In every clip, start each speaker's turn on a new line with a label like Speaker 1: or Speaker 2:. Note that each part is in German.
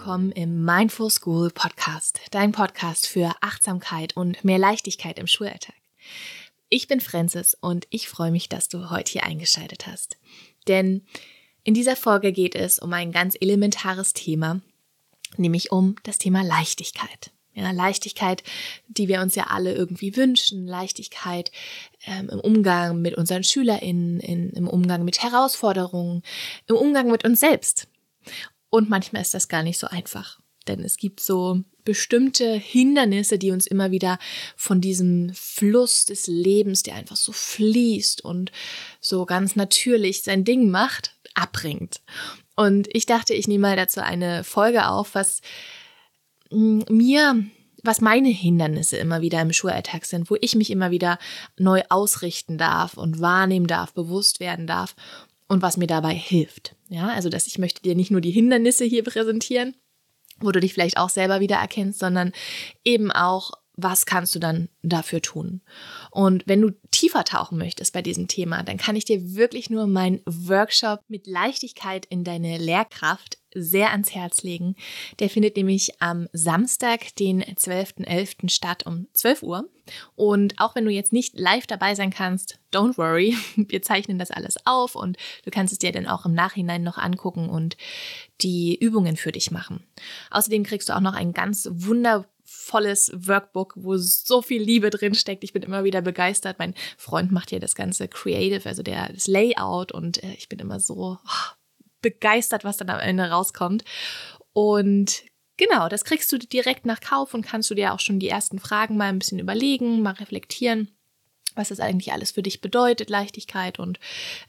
Speaker 1: willkommen im Mindful School Podcast, dein Podcast für Achtsamkeit und mehr Leichtigkeit im Schulalltag. Ich bin Francis und ich freue mich, dass du heute hier eingeschaltet hast. Denn in dieser Folge geht es um ein ganz elementares Thema, nämlich um das Thema Leichtigkeit. Ja, Leichtigkeit, die wir uns ja alle irgendwie wünschen, Leichtigkeit ähm, im Umgang mit unseren SchülerInnen, in, im Umgang mit Herausforderungen, im Umgang mit uns selbst. Und manchmal ist das gar nicht so einfach. Denn es gibt so bestimmte Hindernisse, die uns immer wieder von diesem Fluss des Lebens, der einfach so fließt und so ganz natürlich sein Ding macht, abbringt. Und ich dachte, ich nehme mal dazu eine Folge auf, was mm, mir, was meine Hindernisse immer wieder im Schulalltag sind, wo ich mich immer wieder neu ausrichten darf und wahrnehmen darf, bewusst werden darf und was mir dabei hilft. Ja, also dass ich möchte dir nicht nur die Hindernisse hier präsentieren, wo du dich vielleicht auch selber wieder erkennst, sondern eben auch, was kannst du dann dafür tun? Und wenn du tiefer tauchen möchtest bei diesem Thema, dann kann ich dir wirklich nur meinen Workshop mit Leichtigkeit in deine Lehrkraft sehr ans Herz legen. Der findet nämlich am Samstag, den 12.11. statt um 12 Uhr. Und auch wenn du jetzt nicht live dabei sein kannst, don't worry, wir zeichnen das alles auf und du kannst es dir dann auch im Nachhinein noch angucken und die Übungen für dich machen. Außerdem kriegst du auch noch ein ganz wundervolles Workbook, wo so viel Liebe drin steckt. Ich bin immer wieder begeistert. Mein Freund macht hier das ganze Creative, also der, das Layout und äh, ich bin immer so oh, begeistert, was dann am Ende rauskommt. Und genau, das kriegst du direkt nach Kauf und kannst du dir auch schon die ersten Fragen mal ein bisschen überlegen, mal reflektieren was das eigentlich alles für dich bedeutet, Leichtigkeit und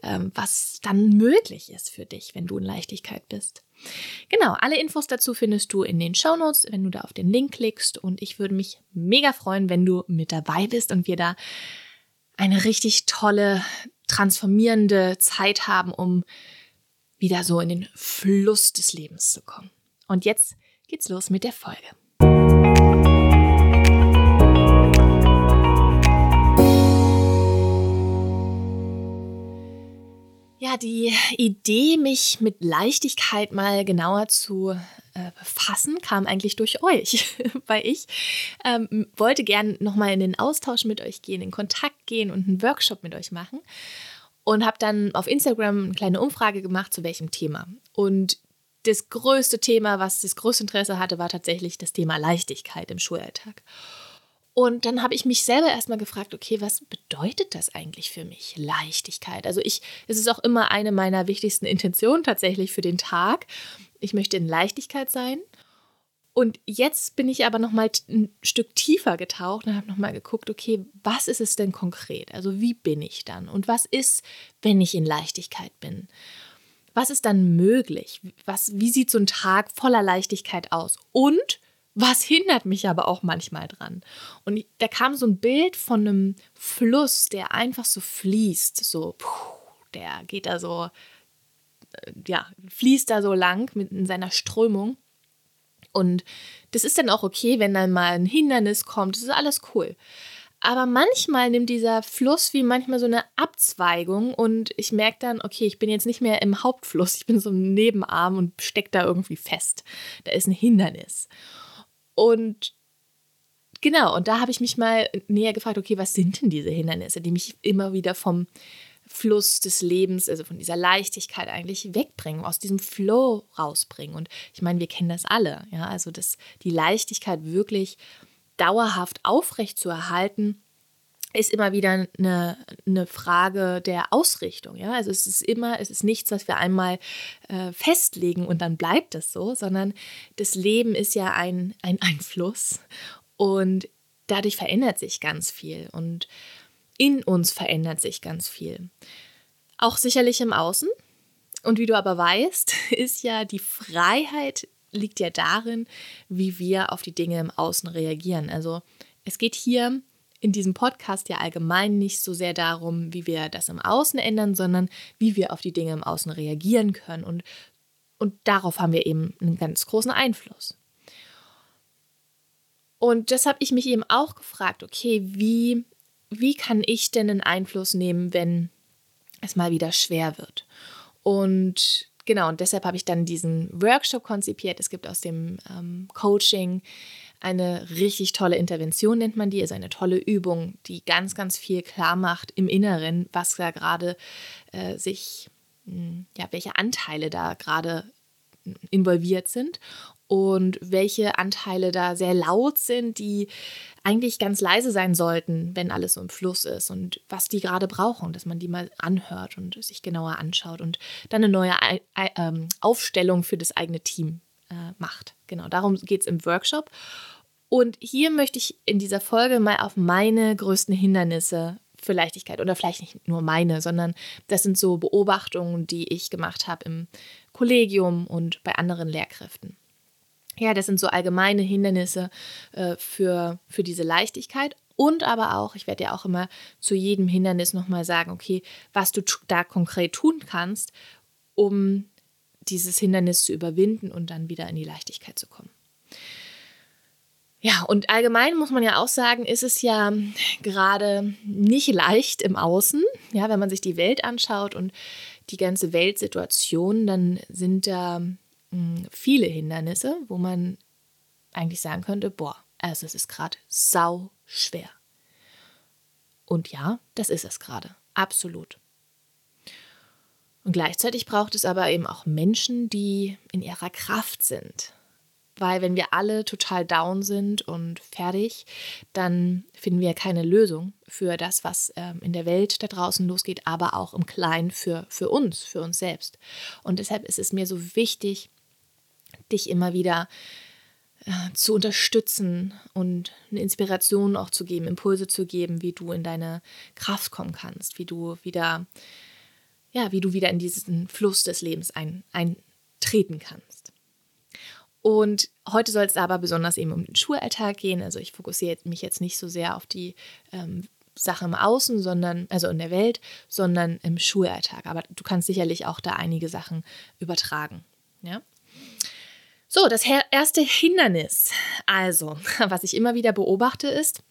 Speaker 1: ähm, was dann möglich ist für dich, wenn du in Leichtigkeit bist. Genau, alle Infos dazu findest du in den Show Notes, wenn du da auf den Link klickst und ich würde mich mega freuen, wenn du mit dabei bist und wir da eine richtig tolle, transformierende Zeit haben, um wieder so in den Fluss des Lebens zu kommen. Und jetzt geht's los mit der Folge. Ja, die Idee, mich mit Leichtigkeit mal genauer zu äh, befassen, kam eigentlich durch euch, weil ich ähm, wollte gern nochmal in den Austausch mit euch gehen, in Kontakt gehen und einen Workshop mit euch machen und habe dann auf Instagram eine kleine Umfrage gemacht, zu welchem Thema. Und das größte Thema, was das größte Interesse hatte, war tatsächlich das Thema Leichtigkeit im Schulalltag. Und dann habe ich mich selber erstmal gefragt, okay, was bedeutet das eigentlich für mich? Leichtigkeit. Also ich, es ist auch immer eine meiner wichtigsten Intentionen tatsächlich für den Tag. Ich möchte in Leichtigkeit sein. Und jetzt bin ich aber noch mal ein Stück tiefer getaucht und habe noch mal geguckt, okay, was ist es denn konkret? Also wie bin ich dann? Und was ist, wenn ich in Leichtigkeit bin? Was ist dann möglich? Was, wie sieht so ein Tag voller Leichtigkeit aus? Und was hindert mich aber auch manchmal dran? Und da kam so ein Bild von einem Fluss, der einfach so fließt, so, der geht da so, äh, ja, fließt da so lang mit in seiner Strömung. Und das ist dann auch okay, wenn dann mal ein Hindernis kommt. Das ist alles cool. Aber manchmal nimmt dieser Fluss wie manchmal so eine Abzweigung und ich merke dann, okay, ich bin jetzt nicht mehr im Hauptfluss, ich bin so im Nebenarm und stecke da irgendwie fest. Da ist ein Hindernis. Und genau, und da habe ich mich mal näher gefragt, okay, was sind denn diese Hindernisse, die mich immer wieder vom Fluss des Lebens, also von dieser Leichtigkeit eigentlich wegbringen, aus diesem Flow rausbringen. Und ich meine, wir kennen das alle, ja, also dass die Leichtigkeit wirklich dauerhaft aufrecht zu erhalten, ist immer wieder eine, eine Frage der Ausrichtung. Ja? Also es ist immer, es ist nichts, was wir einmal äh, festlegen und dann bleibt es so, sondern das Leben ist ja ein, ein Einfluss und dadurch verändert sich ganz viel. Und in uns verändert sich ganz viel. Auch sicherlich im Außen. Und wie du aber weißt, ist ja die Freiheit liegt ja darin, wie wir auf die Dinge im Außen reagieren. Also es geht hier in diesem Podcast ja allgemein nicht so sehr darum, wie wir das im Außen ändern, sondern wie wir auf die Dinge im Außen reagieren können. Und, und darauf haben wir eben einen ganz großen Einfluss. Und das habe ich mich eben auch gefragt, okay, wie wie kann ich denn einen Einfluss nehmen, wenn es mal wieder schwer wird? Und genau, und deshalb habe ich dann diesen Workshop konzipiert. Es gibt aus dem ähm, Coaching eine richtig tolle Intervention, nennt man die, also eine tolle Übung, die ganz, ganz viel klar macht im Inneren, was da gerade äh, sich, hm, ja, welche Anteile da gerade involviert sind und welche Anteile da sehr laut sind, die eigentlich ganz leise sein sollten, wenn alles so im Fluss ist und was die gerade brauchen, dass man die mal anhört und sich genauer anschaut und dann eine neue ähm, Aufstellung für das eigene Team äh, macht. Genau, darum geht es im Workshop. Und hier möchte ich in dieser Folge mal auf meine größten Hindernisse für Leichtigkeit oder vielleicht nicht nur meine, sondern das sind so Beobachtungen, die ich gemacht habe im Kollegium und bei anderen Lehrkräften ja, das sind so allgemeine Hindernisse äh, für, für diese Leichtigkeit. Und aber auch, ich werde ja auch immer zu jedem Hindernis nochmal sagen, okay, was du da konkret tun kannst, um dieses Hindernis zu überwinden und dann wieder in die Leichtigkeit zu kommen. Ja, und allgemein muss man ja auch sagen, ist es ja gerade nicht leicht im Außen. Ja, wenn man sich die Welt anschaut und die ganze Weltsituation, dann sind da viele Hindernisse, wo man eigentlich sagen könnte, boah, also es ist gerade sau schwer. Und ja, das ist es gerade, absolut. Und gleichzeitig braucht es aber eben auch Menschen, die in ihrer Kraft sind. Weil wenn wir alle total down sind und fertig, dann finden wir keine Lösung für das, was ähm, in der Welt da draußen losgeht, aber auch im Kleinen für, für uns, für uns selbst. Und deshalb ist es mir so wichtig, dich immer wieder äh, zu unterstützen und eine Inspiration auch zu geben, Impulse zu geben, wie du in deine Kraft kommen kannst, wie du wieder, ja, wie du wieder in diesen Fluss des Lebens ein, eintreten kannst. Und heute soll es aber besonders eben um den Schulalltag gehen. Also ich fokussiere mich jetzt nicht so sehr auf die ähm, Sache im Außen, sondern, also in der Welt, sondern im Schulalltag. Aber du kannst sicherlich auch da einige Sachen übertragen. Ja? So, das erste Hindernis, also, was ich immer wieder beobachte, ist,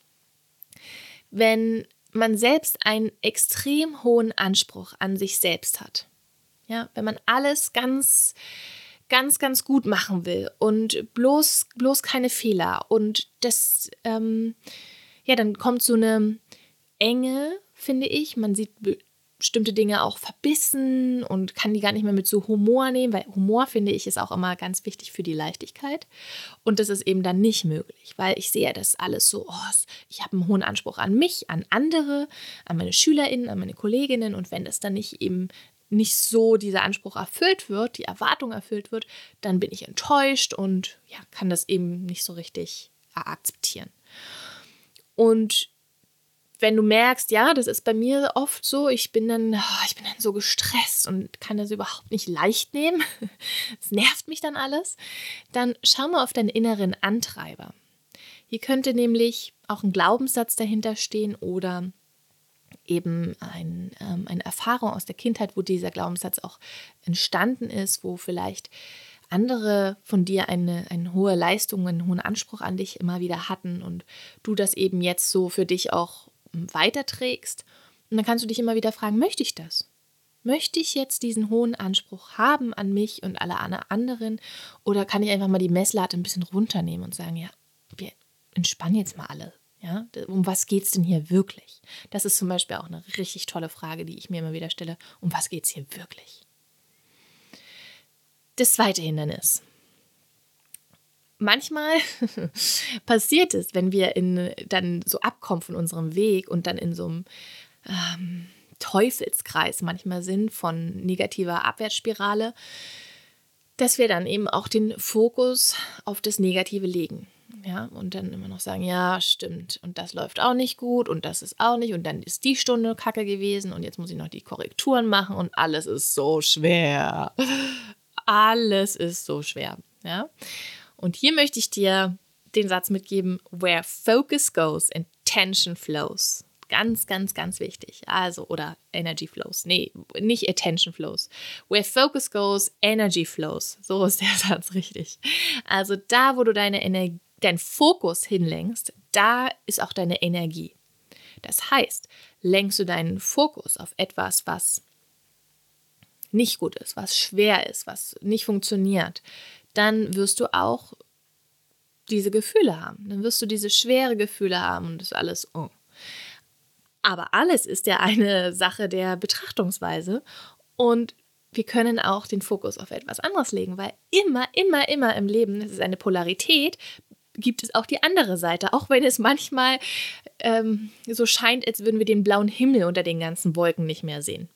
Speaker 1: wenn man selbst einen extrem hohen Anspruch an sich selbst hat. Ja, wenn man alles ganz, ganz, ganz gut machen will und bloß, bloß keine Fehler und das, ähm, ja, dann kommt so eine Enge, finde ich. Man sieht bestimmte Dinge auch verbissen und kann die gar nicht mehr mit so Humor nehmen, weil Humor, finde ich, ist auch immer ganz wichtig für die Leichtigkeit. Und das ist eben dann nicht möglich, weil ich sehe das alles so, oh, ich habe einen hohen Anspruch an mich, an andere, an meine SchülerInnen, an meine Kolleginnen und wenn das dann nicht eben nicht so dieser Anspruch erfüllt wird, die Erwartung erfüllt wird, dann bin ich enttäuscht und ja, kann das eben nicht so richtig akzeptieren. Und wenn du merkst, ja, das ist bei mir oft so, ich bin dann, oh, ich bin dann so gestresst und kann das überhaupt nicht leicht nehmen, es nervt mich dann alles, dann schau mal auf deinen inneren Antreiber. Hier könnte nämlich auch ein Glaubenssatz dahinter stehen oder eben ein, ähm, eine Erfahrung aus der Kindheit, wo dieser Glaubenssatz auch entstanden ist, wo vielleicht andere von dir eine, eine hohe Leistung, einen hohen Anspruch an dich immer wieder hatten und du das eben jetzt so für dich auch weiterträgst. Und dann kannst du dich immer wieder fragen, möchte ich das? Möchte ich jetzt diesen hohen Anspruch haben an mich und alle anderen? Oder kann ich einfach mal die Messlatte ein bisschen runternehmen und sagen, ja, wir entspannen jetzt mal alle. Ja, um was geht es denn hier wirklich? Das ist zum Beispiel auch eine richtig tolle Frage, die ich mir immer wieder stelle. Um was geht es hier wirklich? Das zweite Hindernis manchmal passiert es, wenn wir in, dann so abkommen von unserem Weg und dann in so einem ähm, Teufelskreis manchmal sind von negativer Abwärtsspirale, dass wir dann eben auch den Fokus auf das Negative legen. Ja, und dann immer noch sagen, ja, stimmt, und das läuft auch nicht gut und das ist auch nicht und dann ist die Stunde kacke gewesen und jetzt muss ich noch die Korrekturen machen und alles ist so schwer. Alles ist so schwer, ja. Und hier möchte ich dir den Satz mitgeben, where focus goes, attention flows. Ganz, ganz, ganz wichtig. Also, oder Energy flows. Nee, nicht attention flows. Where focus goes, energy flows. So ist der Satz richtig. Also da, wo du deine Energie, deinen Fokus hinlenkst, da ist auch deine Energie. Das heißt, lenkst du deinen Fokus auf etwas, was nicht gut ist, was schwer ist, was nicht funktioniert, dann wirst du auch diese Gefühle haben. Dann wirst du diese schwere Gefühle haben und das alles. Oh. Aber alles ist ja eine Sache der Betrachtungsweise und wir können auch den Fokus auf etwas anderes legen, weil immer, immer, immer im Leben, das ist eine Polarität, gibt es auch die andere Seite, auch wenn es manchmal ähm, so scheint, als würden wir den blauen Himmel unter den ganzen Wolken nicht mehr sehen.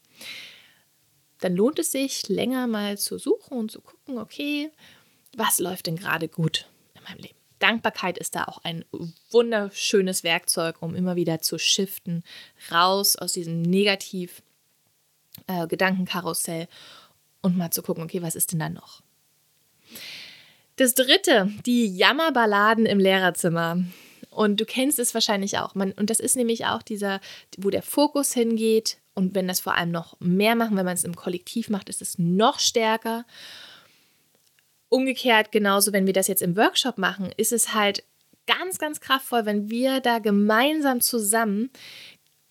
Speaker 1: Dann lohnt es sich, länger mal zu suchen und zu gucken, okay, was läuft denn gerade gut in meinem Leben? Dankbarkeit ist da auch ein wunderschönes Werkzeug, um immer wieder zu shiften, raus aus diesem Negativ- äh, und mal zu gucken, okay, was ist denn da noch? Das dritte, die Jammerballaden im Lehrerzimmer. Und du kennst es wahrscheinlich auch. Man, und das ist nämlich auch dieser, wo der Fokus hingeht. Und wenn das vor allem noch mehr machen, wenn man es im Kollektiv macht, ist es noch stärker. Umgekehrt, genauso, wenn wir das jetzt im Workshop machen, ist es halt ganz, ganz kraftvoll, wenn wir da gemeinsam zusammen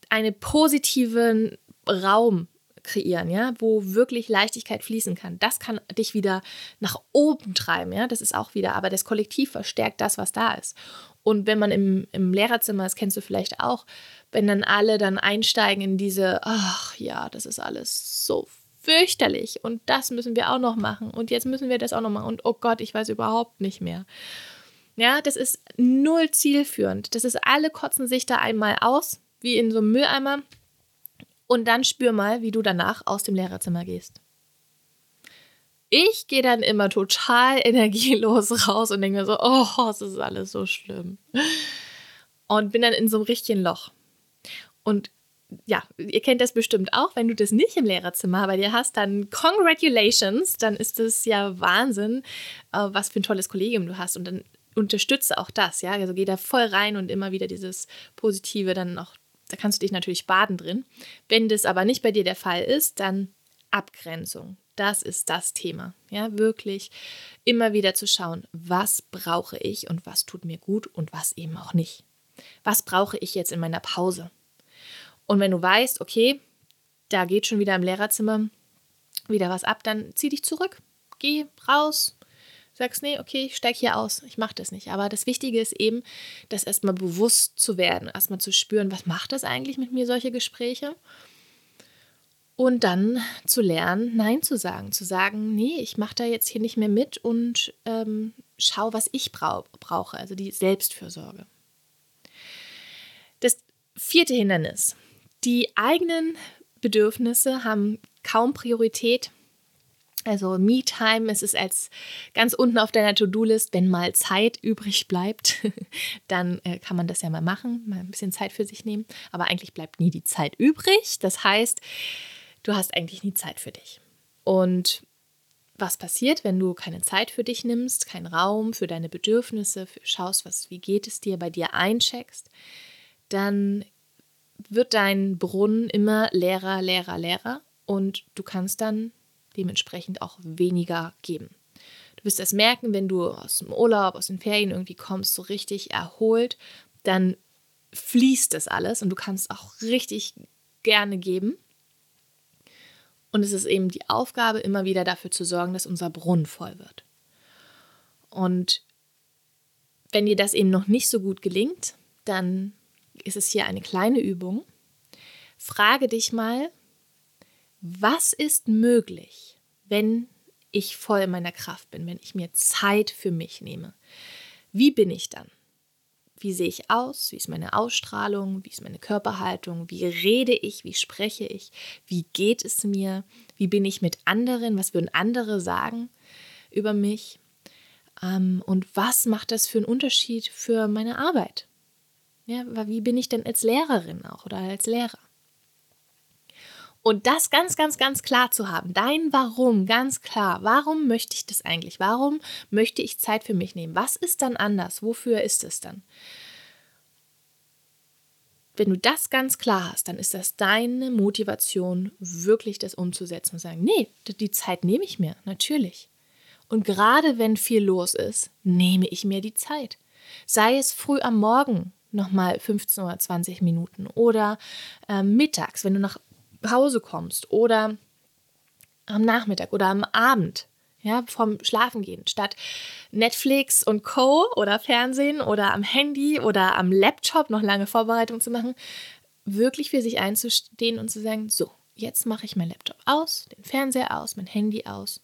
Speaker 1: einen positiven Raum kreieren, ja, wo wirklich Leichtigkeit fließen kann. Das kann dich wieder nach oben treiben, ja. Das ist auch wieder, aber das Kollektiv verstärkt das, was da ist. Und wenn man im, im Lehrerzimmer, das kennst du vielleicht auch, wenn dann alle dann einsteigen in diese, ach ja, das ist alles so fürchterlich und das müssen wir auch noch machen und jetzt müssen wir das auch noch machen und oh Gott, ich weiß überhaupt nicht mehr. Ja, das ist null zielführend. Das ist, alle kotzen sich da einmal aus, wie in so einem Mülleimer und dann spür mal, wie du danach aus dem Lehrerzimmer gehst. Ich gehe dann immer total energielos raus und denke mir so, oh, es ist alles so schlimm. Und bin dann in so einem richtigen Loch. Und ja, ihr kennt das bestimmt auch, wenn du das nicht im Lehrerzimmer bei dir hast, dann congratulations, dann ist das ja Wahnsinn, äh, was für ein tolles Kollegium du hast und dann unterstütze auch das, ja, also geh da voll rein und immer wieder dieses Positive dann auch da kannst du dich natürlich baden drin. Wenn das aber nicht bei dir der Fall ist, dann Abgrenzung. Das ist das Thema. Ja, wirklich immer wieder zu schauen, was brauche ich und was tut mir gut und was eben auch nicht. Was brauche ich jetzt in meiner Pause? Und wenn du weißt, okay, da geht schon wieder im Lehrerzimmer wieder was ab, dann zieh dich zurück. Geh raus, sagst, nee, okay, ich steige hier aus, ich mache das nicht. Aber das Wichtige ist eben, das erstmal bewusst zu werden, erstmal zu spüren, was macht das eigentlich mit mir, solche Gespräche? Und dann zu lernen, Nein zu sagen, zu sagen, nee, ich mache da jetzt hier nicht mehr mit und ähm, schau, was ich brau brauche, also die Selbstfürsorge. Das vierte Hindernis. Die eigenen Bedürfnisse haben kaum Priorität also Me-Time ist es als ganz unten auf deiner To-Do-List, wenn mal Zeit übrig bleibt, dann äh, kann man das ja mal machen, mal ein bisschen Zeit für sich nehmen. Aber eigentlich bleibt nie die Zeit übrig. Das heißt, du hast eigentlich nie Zeit für dich. Und was passiert, wenn du keine Zeit für dich nimmst, keinen Raum für deine Bedürfnisse, für, schaust, was, wie geht es dir, bei dir eincheckst, dann wird dein Brunnen immer leerer, leerer, leerer und du kannst dann dementsprechend auch weniger geben. Du wirst das merken, wenn du aus dem Urlaub, aus den Ferien irgendwie kommst, so richtig erholt, dann fließt das alles und du kannst auch richtig gerne geben. Und es ist eben die Aufgabe, immer wieder dafür zu sorgen, dass unser Brunnen voll wird. Und wenn dir das eben noch nicht so gut gelingt, dann ist es hier eine kleine Übung. Frage dich mal, was ist möglich, wenn ich voll in meiner Kraft bin, wenn ich mir Zeit für mich nehme? Wie bin ich dann? Wie sehe ich aus? Wie ist meine Ausstrahlung? Wie ist meine Körperhaltung? Wie rede ich? Wie spreche ich? Wie geht es mir? Wie bin ich mit anderen? Was würden andere sagen über mich? Ähm, und was macht das für einen Unterschied für meine Arbeit? Ja, wie bin ich denn als Lehrerin auch oder als Lehrer? Und das ganz, ganz, ganz klar zu haben, dein Warum ganz klar. Warum möchte ich das eigentlich? Warum möchte ich Zeit für mich nehmen? Was ist dann anders? Wofür ist es dann? Wenn du das ganz klar hast, dann ist das deine Motivation, wirklich das umzusetzen und sagen, nee, die Zeit nehme ich mir, natürlich. Und gerade wenn viel los ist, nehme ich mir die Zeit. Sei es früh am Morgen nochmal 15 oder 20 Minuten oder äh, mittags, wenn du nach Hause kommst oder am Nachmittag oder am Abend, ja, vom Schlafengehen, statt Netflix und Co. oder Fernsehen oder am Handy oder am Laptop noch lange Vorbereitung zu machen, wirklich für sich einzustehen und zu sagen, so, jetzt mache ich mein Laptop aus, den Fernseher aus, mein Handy aus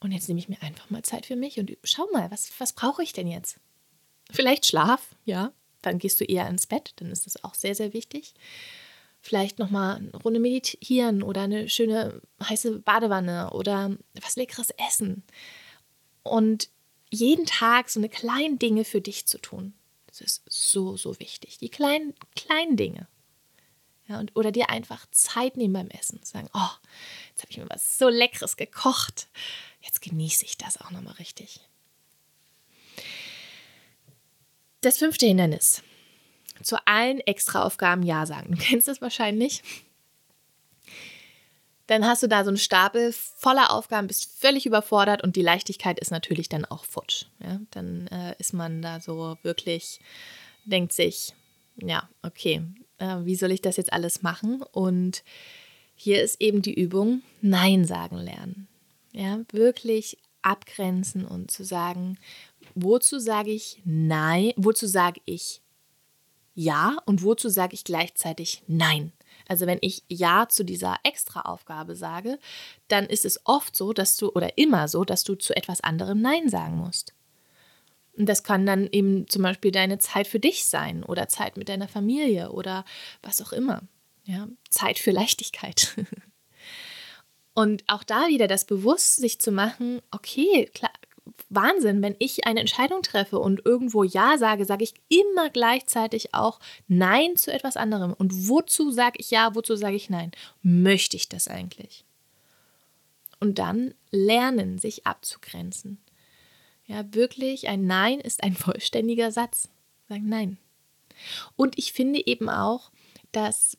Speaker 1: und jetzt nehme ich mir einfach mal Zeit für mich und schau mal, was, was brauche ich denn jetzt? Vielleicht Schlaf, ja, dann gehst du eher ins Bett, dann ist das auch sehr, sehr wichtig. Vielleicht nochmal eine Runde meditieren oder eine schöne heiße Badewanne oder was leckeres essen. Und jeden Tag so eine kleinen Dinge für dich zu tun. Das ist so, so wichtig. Die kleinen, kleinen Dinge. Ja, und, oder dir einfach Zeit nehmen beim Essen. Sagen, oh, jetzt habe ich mir was so Leckeres gekocht. Jetzt genieße ich das auch nochmal richtig. Das fünfte Hindernis. Zu allen Extraaufgaben Ja sagen. Du kennst das wahrscheinlich. Dann hast du da so einen Stapel voller Aufgaben, bist völlig überfordert und die Leichtigkeit ist natürlich dann auch futsch. Ja? Dann äh, ist man da so wirklich, denkt sich, ja, okay, äh, wie soll ich das jetzt alles machen? Und hier ist eben die Übung, Nein sagen lernen. Ja, wirklich abgrenzen und zu sagen, wozu sage ich Nein, wozu sage ich Ja und wozu sage ich gleichzeitig Nein. Also wenn ich Ja zu dieser Extraaufgabe sage, dann ist es oft so, dass du oder immer so, dass du zu etwas anderem Nein sagen musst. Und das kann dann eben zum Beispiel deine Zeit für dich sein oder Zeit mit deiner Familie oder was auch immer. Ja, Zeit für Leichtigkeit. Und auch da wieder das Bewusst sich zu machen, okay, klar, Wahnsinn, wenn ich eine Entscheidung treffe und irgendwo Ja sage, sage ich immer gleichzeitig auch Nein zu etwas anderem. Und wozu sage ich Ja, wozu sage ich Nein? Möchte ich das eigentlich? Und dann lernen, sich abzugrenzen. Ja, wirklich, ein Nein ist ein vollständiger Satz. Sagen Nein. Und ich finde eben auch, dass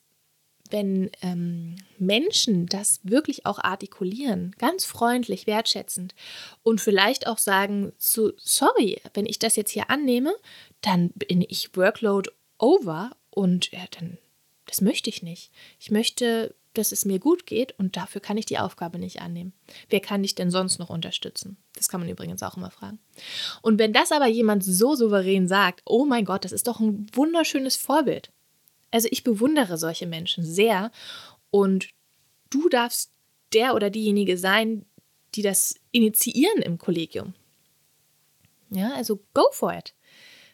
Speaker 1: wenn ähm, Menschen das wirklich auch artikulieren, ganz freundlich, wertschätzend und vielleicht auch sagen, so, sorry, wenn ich das jetzt hier annehme, dann bin ich Workload over und ja, dann, das möchte ich nicht. Ich möchte, dass es mir gut geht und dafür kann ich die Aufgabe nicht annehmen. Wer kann dich denn sonst noch unterstützen? Das kann man übrigens auch immer fragen. Und wenn das aber jemand so souverän sagt, oh mein Gott, das ist doch ein wunderschönes Vorbild also ich bewundere solche Menschen sehr und du darfst der oder diejenige sein, die das initiieren im Kollegium. Ja, also go for it.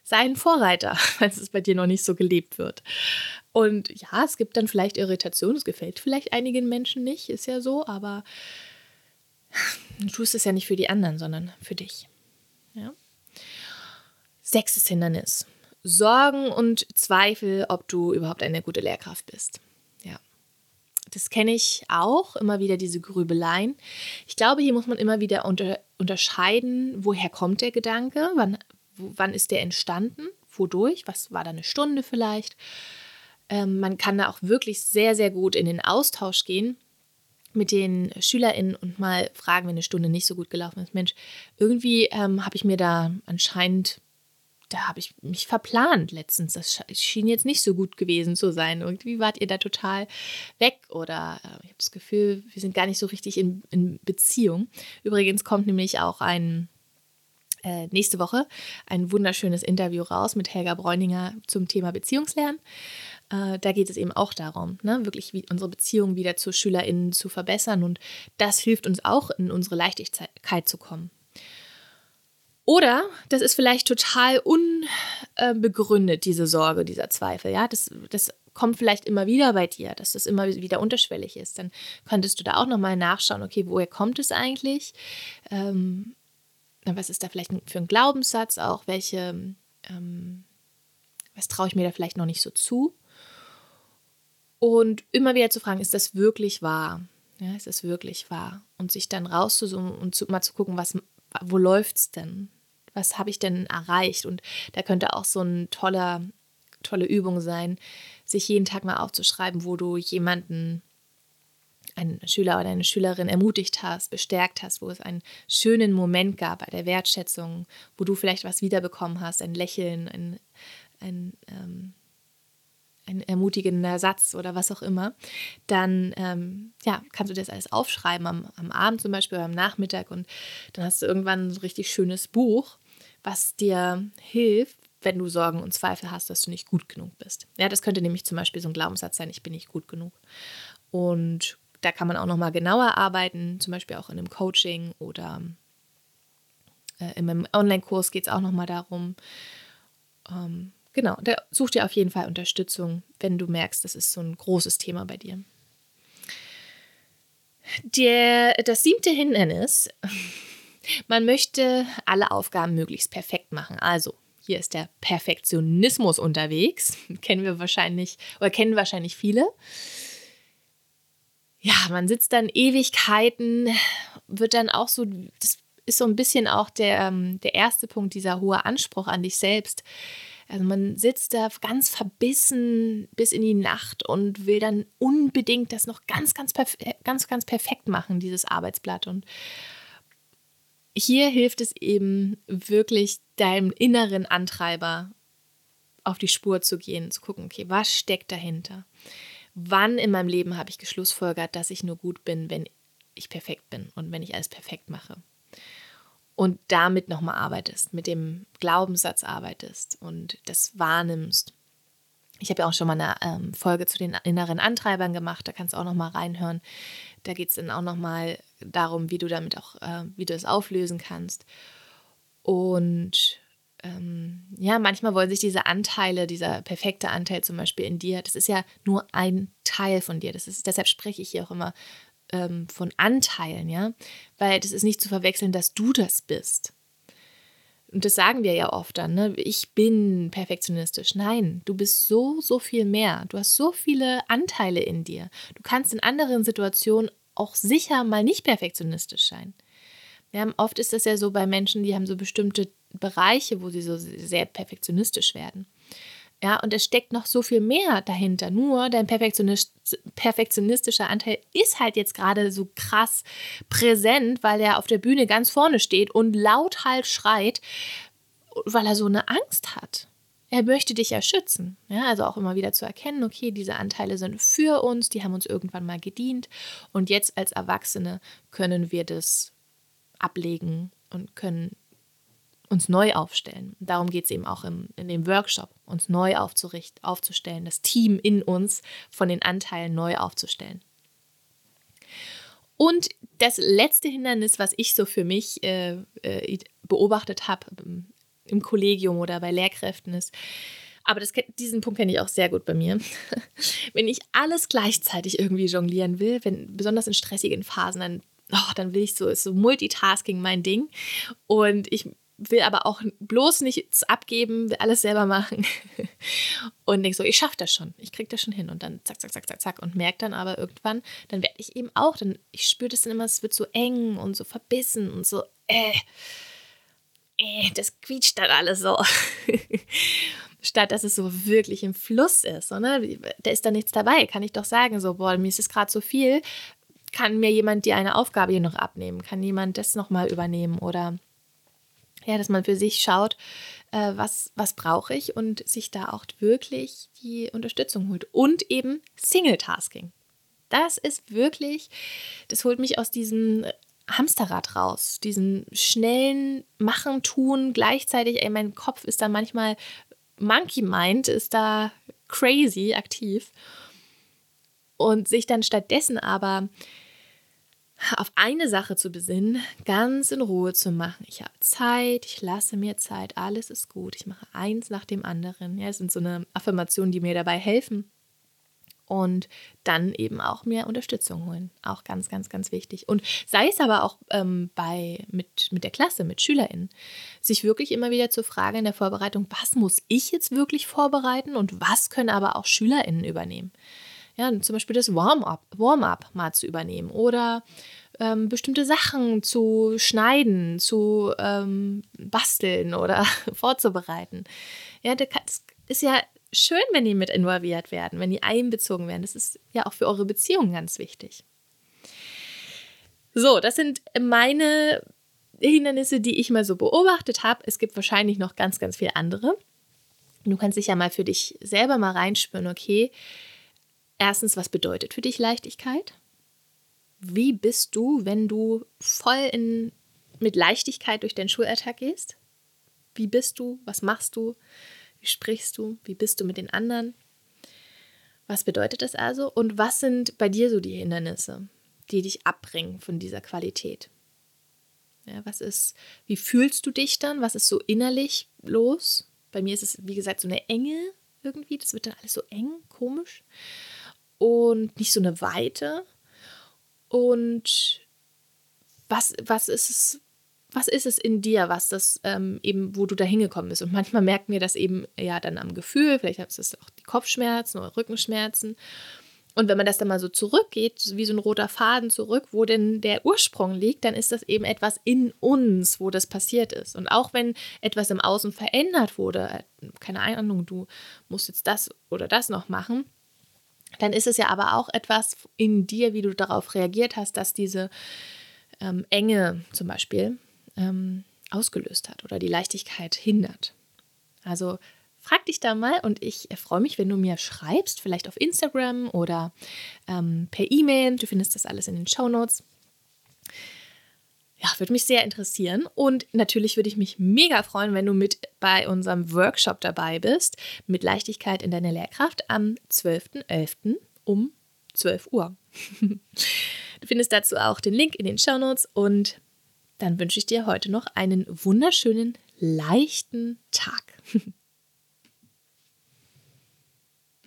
Speaker 1: Sei ein Vorreiter, falls es bei dir noch nicht so gelebt wird. Und ja, es gibt dann vielleicht Irritationen, es gefällt vielleicht einigen Menschen nicht, ist ja so, aber du tust es ja nicht für die anderen, sondern für dich. Ja? Sechstes Hindernis. Sorgen und Zweifel, ob du überhaupt eine gute Lehrkraft bist. Ja. Das kenne ich auch, immer wieder diese Grübeleien. Ich glaube, hier muss man immer wieder unter, unterscheiden, woher kommt der Gedanke, wann, wann ist der entstanden, wodurch, was war da eine Stunde vielleicht. Ähm, man kann da auch wirklich sehr, sehr gut in den Austausch gehen mit den SchülerInnen und mal fragen, wenn eine Stunde nicht so gut gelaufen ist. Mensch, irgendwie ähm, habe ich mir da anscheinend da habe ich mich verplant letztens. Das schien jetzt nicht so gut gewesen zu sein. Irgendwie wart ihr da total weg oder äh, ich habe das Gefühl, wir sind gar nicht so richtig in, in Beziehung. Übrigens kommt nämlich auch ein äh, nächste Woche ein wunderschönes Interview raus mit Helga Bräuninger zum Thema Beziehungslernen. Äh, da geht es eben auch darum, ne, wirklich unsere Beziehung wieder zu SchülerInnen zu verbessern und das hilft uns auch, in unsere Leichtigkeit zu kommen. Oder das ist vielleicht total unbegründet, diese Sorge, dieser Zweifel. Ja, das, das kommt vielleicht immer wieder bei dir, dass das immer wieder unterschwellig ist. Dann könntest du da auch nochmal nachschauen, okay, woher kommt es eigentlich? Ähm, was ist da vielleicht für ein Glaubenssatz auch? Welche, ähm, was traue ich mir da vielleicht noch nicht so zu? Und immer wieder zu fragen, ist das wirklich wahr? Ja, ist das wirklich wahr? Und sich dann rauszuzoomen und zu, mal zu gucken, was, wo läuft es denn? Was habe ich denn erreicht? Und da könnte auch so eine tolle, tolle Übung sein, sich jeden Tag mal aufzuschreiben, wo du jemanden, einen Schüler oder eine Schülerin ermutigt hast, bestärkt hast, wo es einen schönen Moment gab bei der Wertschätzung, wo du vielleicht was wiederbekommen hast, ein Lächeln, ein, ein, ähm, ein ermutigender Satz oder was auch immer, dann ähm, ja, kannst du das alles aufschreiben am, am Abend zum Beispiel oder am Nachmittag und dann hast du irgendwann so ein richtig schönes Buch, was dir hilft, wenn du Sorgen und Zweifel hast, dass du nicht gut genug bist. Ja, das könnte nämlich zum Beispiel so ein Glaubenssatz sein, ich bin nicht gut genug. Und da kann man auch nochmal genauer arbeiten, zum Beispiel auch in einem Coaching oder äh, in meinem Online-Kurs geht es auch nochmal darum. Ähm, genau, da such dir auf jeden Fall Unterstützung, wenn du merkst, das ist so ein großes Thema bei dir. Der, das siebte Hindernis, man möchte alle Aufgaben möglichst perfekt machen. Also, hier ist der Perfektionismus unterwegs. Kennen wir wahrscheinlich oder kennen wahrscheinlich viele. Ja, man sitzt dann Ewigkeiten, wird dann auch so, das ist so ein bisschen auch der, ähm, der erste Punkt, dieser hohe Anspruch an dich selbst. Also man sitzt da ganz verbissen bis in die Nacht und will dann unbedingt das noch ganz, ganz, ganz, ganz perfekt machen, dieses Arbeitsblatt. Und hier hilft es eben wirklich deinem inneren Antreiber auf die Spur zu gehen, zu gucken, okay, was steckt dahinter? Wann in meinem Leben habe ich geschlussfolgert, dass ich nur gut bin, wenn ich perfekt bin und wenn ich alles perfekt mache? und damit nochmal arbeitest, mit dem Glaubenssatz arbeitest und das wahrnimmst. Ich habe ja auch schon mal eine ähm, Folge zu den inneren Antreibern gemacht, da kannst du auch nochmal reinhören. Da geht es dann auch nochmal darum, wie du damit auch, äh, wie du es auflösen kannst. Und ähm, ja, manchmal wollen sich diese Anteile, dieser perfekte Anteil zum Beispiel in dir, das ist ja nur ein Teil von dir. Das ist, deshalb spreche ich hier auch immer ähm, von Anteilen, ja, weil das ist nicht zu verwechseln, dass du das bist. Und das sagen wir ja oft dann, ne? ich bin perfektionistisch. Nein, du bist so, so viel mehr. Du hast so viele Anteile in dir. Du kannst in anderen Situationen auch sicher mal nicht perfektionistisch sein. Ja, oft ist das ja so bei Menschen, die haben so bestimmte Bereiche, wo sie so sehr perfektionistisch werden. Ja, und es steckt noch so viel mehr dahinter. Nur dein Perfektionist, perfektionistischer Anteil ist halt jetzt gerade so krass präsent, weil er auf der Bühne ganz vorne steht und lauthals schreit, weil er so eine Angst hat. Er möchte dich ja schützen. Ja, also auch immer wieder zu erkennen, okay, diese Anteile sind für uns, die haben uns irgendwann mal gedient und jetzt als Erwachsene können wir das ablegen und können uns neu aufstellen. Darum geht es eben auch im, in dem Workshop, uns neu aufzurichten, aufzustellen, das Team in uns von den Anteilen neu aufzustellen. Und das letzte Hindernis, was ich so für mich äh, äh, beobachtet habe im Kollegium oder bei Lehrkräften ist, aber das, diesen Punkt kenne ich auch sehr gut bei mir. wenn ich alles gleichzeitig irgendwie jonglieren will, wenn besonders in stressigen Phasen, dann, oh, dann will ich so, ist so Multitasking mein Ding. Und ich will aber auch bloß nichts abgeben, will alles selber machen. Und denke so, ich schaffe das schon, ich kriege das schon hin. Und dann zack, zack, zack, zack, zack. Und merke dann aber irgendwann, dann werde ich eben auch, dann, ich spüre das dann immer, es wird so eng und so verbissen und so, äh, das quietscht dann alles so. Statt dass es so wirklich im Fluss ist. So, ne? Da ist da nichts dabei, kann ich doch sagen, so, boah, mir ist es gerade so viel. Kann mir jemand dir eine Aufgabe hier noch abnehmen? Kann jemand das nochmal übernehmen? Oder ja, dass man für sich schaut, äh, was, was brauche ich und sich da auch wirklich die Unterstützung holt. Und eben Single-Tasking. Das ist wirklich, das holt mich aus diesem Hamsterrad raus, diesen schnellen Machen, Tun, gleichzeitig, ey, mein Kopf ist da manchmal, Monkey Mind ist da crazy aktiv. Und sich dann stattdessen aber auf eine Sache zu besinnen, ganz in Ruhe zu machen. Ich habe Zeit, ich lasse mir Zeit, alles ist gut. Ich mache eins nach dem anderen. Ja, es sind so eine Affirmationen, die mir dabei helfen. Und dann eben auch mehr Unterstützung holen. Auch ganz, ganz, ganz wichtig. Und sei es aber auch ähm, bei, mit, mit der Klasse, mit SchülerInnen, sich wirklich immer wieder zu fragen in der Vorbereitung, was muss ich jetzt wirklich vorbereiten und was können aber auch SchülerInnen übernehmen ja, zum Beispiel das Warm-up Warm mal zu übernehmen oder ähm, bestimmte Sachen zu schneiden, zu ähm, basteln oder vorzubereiten. Ja, das ist ja schön, wenn die mit involviert werden, wenn die einbezogen werden. Das ist ja auch für eure Beziehung ganz wichtig. So, das sind meine Hindernisse, die ich mal so beobachtet habe. Es gibt wahrscheinlich noch ganz, ganz viele andere. Du kannst dich ja mal für dich selber mal reinspüren, okay, erstens, was bedeutet für dich Leichtigkeit? Wie bist du, wenn du voll in, mit Leichtigkeit durch deinen Schulalltag gehst? Wie bist du? Was machst du? Wie sprichst du? Wie bist du mit den anderen? Was bedeutet das also? Und was sind bei dir so die Hindernisse, die dich abbringen von dieser Qualität? Ja, was ist, wie fühlst du dich dann? Was ist so innerlich los? Bei mir ist es, wie gesagt, so eine Enge irgendwie. Das wird dann alles so eng, komisch. Und nicht so eine Weite. Und was, was ist es, was ist es in dir, was das ähm, eben, wo du da hingekommen bist? Und manchmal merken wir das eben ja dann am Gefühl, vielleicht ist es auch die Kopfschmerzen oder Rückenschmerzen. Und wenn man das dann mal so zurückgeht, wie so ein roter Faden zurück, wo denn der Ursprung liegt, dann ist das eben etwas in uns, wo das passiert ist. Und auch wenn etwas im Außen verändert wurde, äh, keine Ahnung, du musst jetzt das oder das noch machen, dann ist es ja aber auch etwas in dir, wie du darauf reagiert hast, dass diese ähm, Enge zum Beispiel ähm, ausgelöst hat oder die Leichtigkeit hindert. Also frag dich da mal und ich freue mich, wenn du mir schreibst, vielleicht auf Instagram oder ähm, per E-Mail. Du findest das alles in den Show Notes. Ja, würde mich sehr interessieren. Und natürlich würde ich mich mega freuen, wenn du mit bei unserem Workshop dabei bist, mit Leichtigkeit in deiner Lehrkraft am 12.11. um 12 Uhr. Du findest dazu auch den Link in den Show Notes und dann wünsche ich dir heute noch einen wunderschönen, leichten Tag.